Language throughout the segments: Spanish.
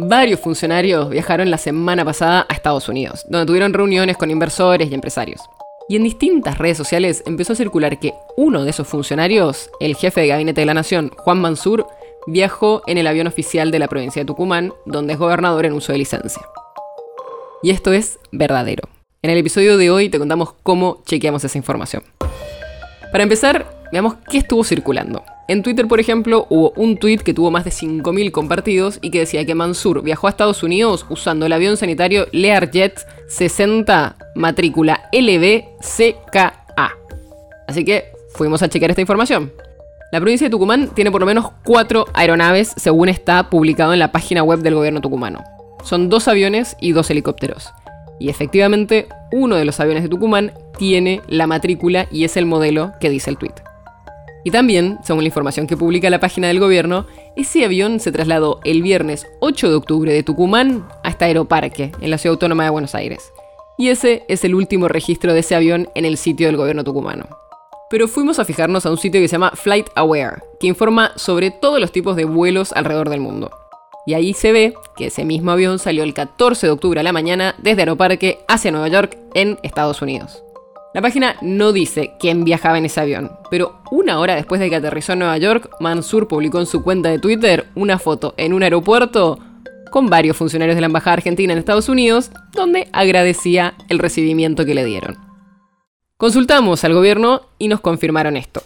Varios funcionarios viajaron la semana pasada a Estados Unidos, donde tuvieron reuniones con inversores y empresarios. Y en distintas redes sociales empezó a circular que uno de esos funcionarios, el jefe de gabinete de la Nación, Juan Mansur, viajó en el avión oficial de la provincia de Tucumán, donde es gobernador en uso de licencia. Y esto es verdadero. En el episodio de hoy te contamos cómo chequeamos esa información. Para empezar, veamos qué estuvo circulando. En Twitter, por ejemplo, hubo un tweet que tuvo más de 5.000 compartidos y que decía que Mansur viajó a Estados Unidos usando el avión sanitario Learjet 60 matrícula LBCKA. Así que fuimos a chequear esta información. La provincia de Tucumán tiene por lo menos cuatro aeronaves, según está publicado en la página web del gobierno tucumano. Son dos aviones y dos helicópteros. Y efectivamente, uno de los aviones de Tucumán tiene la matrícula y es el modelo que dice el tweet. Y también, según la información que publica la página del gobierno, ese avión se trasladó el viernes 8 de octubre de Tucumán hasta Aeroparque, en la ciudad autónoma de Buenos Aires. Y ese es el último registro de ese avión en el sitio del gobierno tucumano. Pero fuimos a fijarnos a un sitio que se llama Flight Aware, que informa sobre todos los tipos de vuelos alrededor del mundo. Y ahí se ve que ese mismo avión salió el 14 de octubre a la mañana desde Aeroparque hacia Nueva York en Estados Unidos. La página no dice quién viajaba en ese avión, pero una hora después de que aterrizó en Nueva York, Mansur publicó en su cuenta de Twitter una foto en un aeropuerto con varios funcionarios de la Embajada Argentina en Estados Unidos, donde agradecía el recibimiento que le dieron. Consultamos al gobierno y nos confirmaron esto.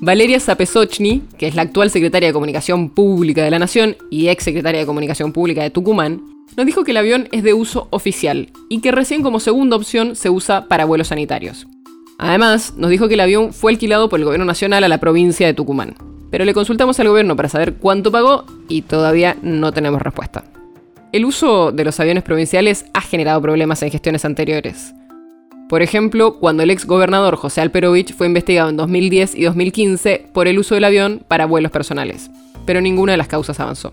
Valeria Zapesochny, que es la actual secretaria de Comunicación Pública de la Nación y ex secretaria de Comunicación Pública de Tucumán, nos dijo que el avión es de uso oficial y que recién como segunda opción se usa para vuelos sanitarios. Además, nos dijo que el avión fue alquilado por el gobierno nacional a la provincia de Tucumán. Pero le consultamos al gobierno para saber cuánto pagó y todavía no tenemos respuesta. El uso de los aviones provinciales ha generado problemas en gestiones anteriores. Por ejemplo, cuando el ex gobernador José Alperovich fue investigado en 2010 y 2015 por el uso del avión para vuelos personales, pero ninguna de las causas avanzó.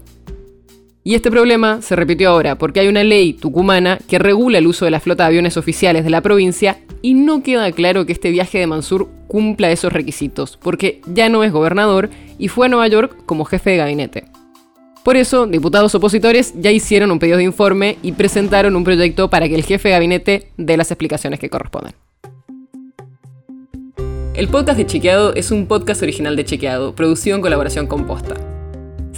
Y este problema se repitió ahora porque hay una ley tucumana que regula el uso de la flota de aviones oficiales de la provincia y no queda claro que este viaje de Mansur cumpla esos requisitos, porque ya no es gobernador y fue a Nueva York como jefe de gabinete. Por eso, diputados opositores ya hicieron un pedido de informe y presentaron un proyecto para que el jefe de gabinete dé las explicaciones que corresponden. El podcast de Chequeado es un podcast original de Chequeado, producido en colaboración con Posta.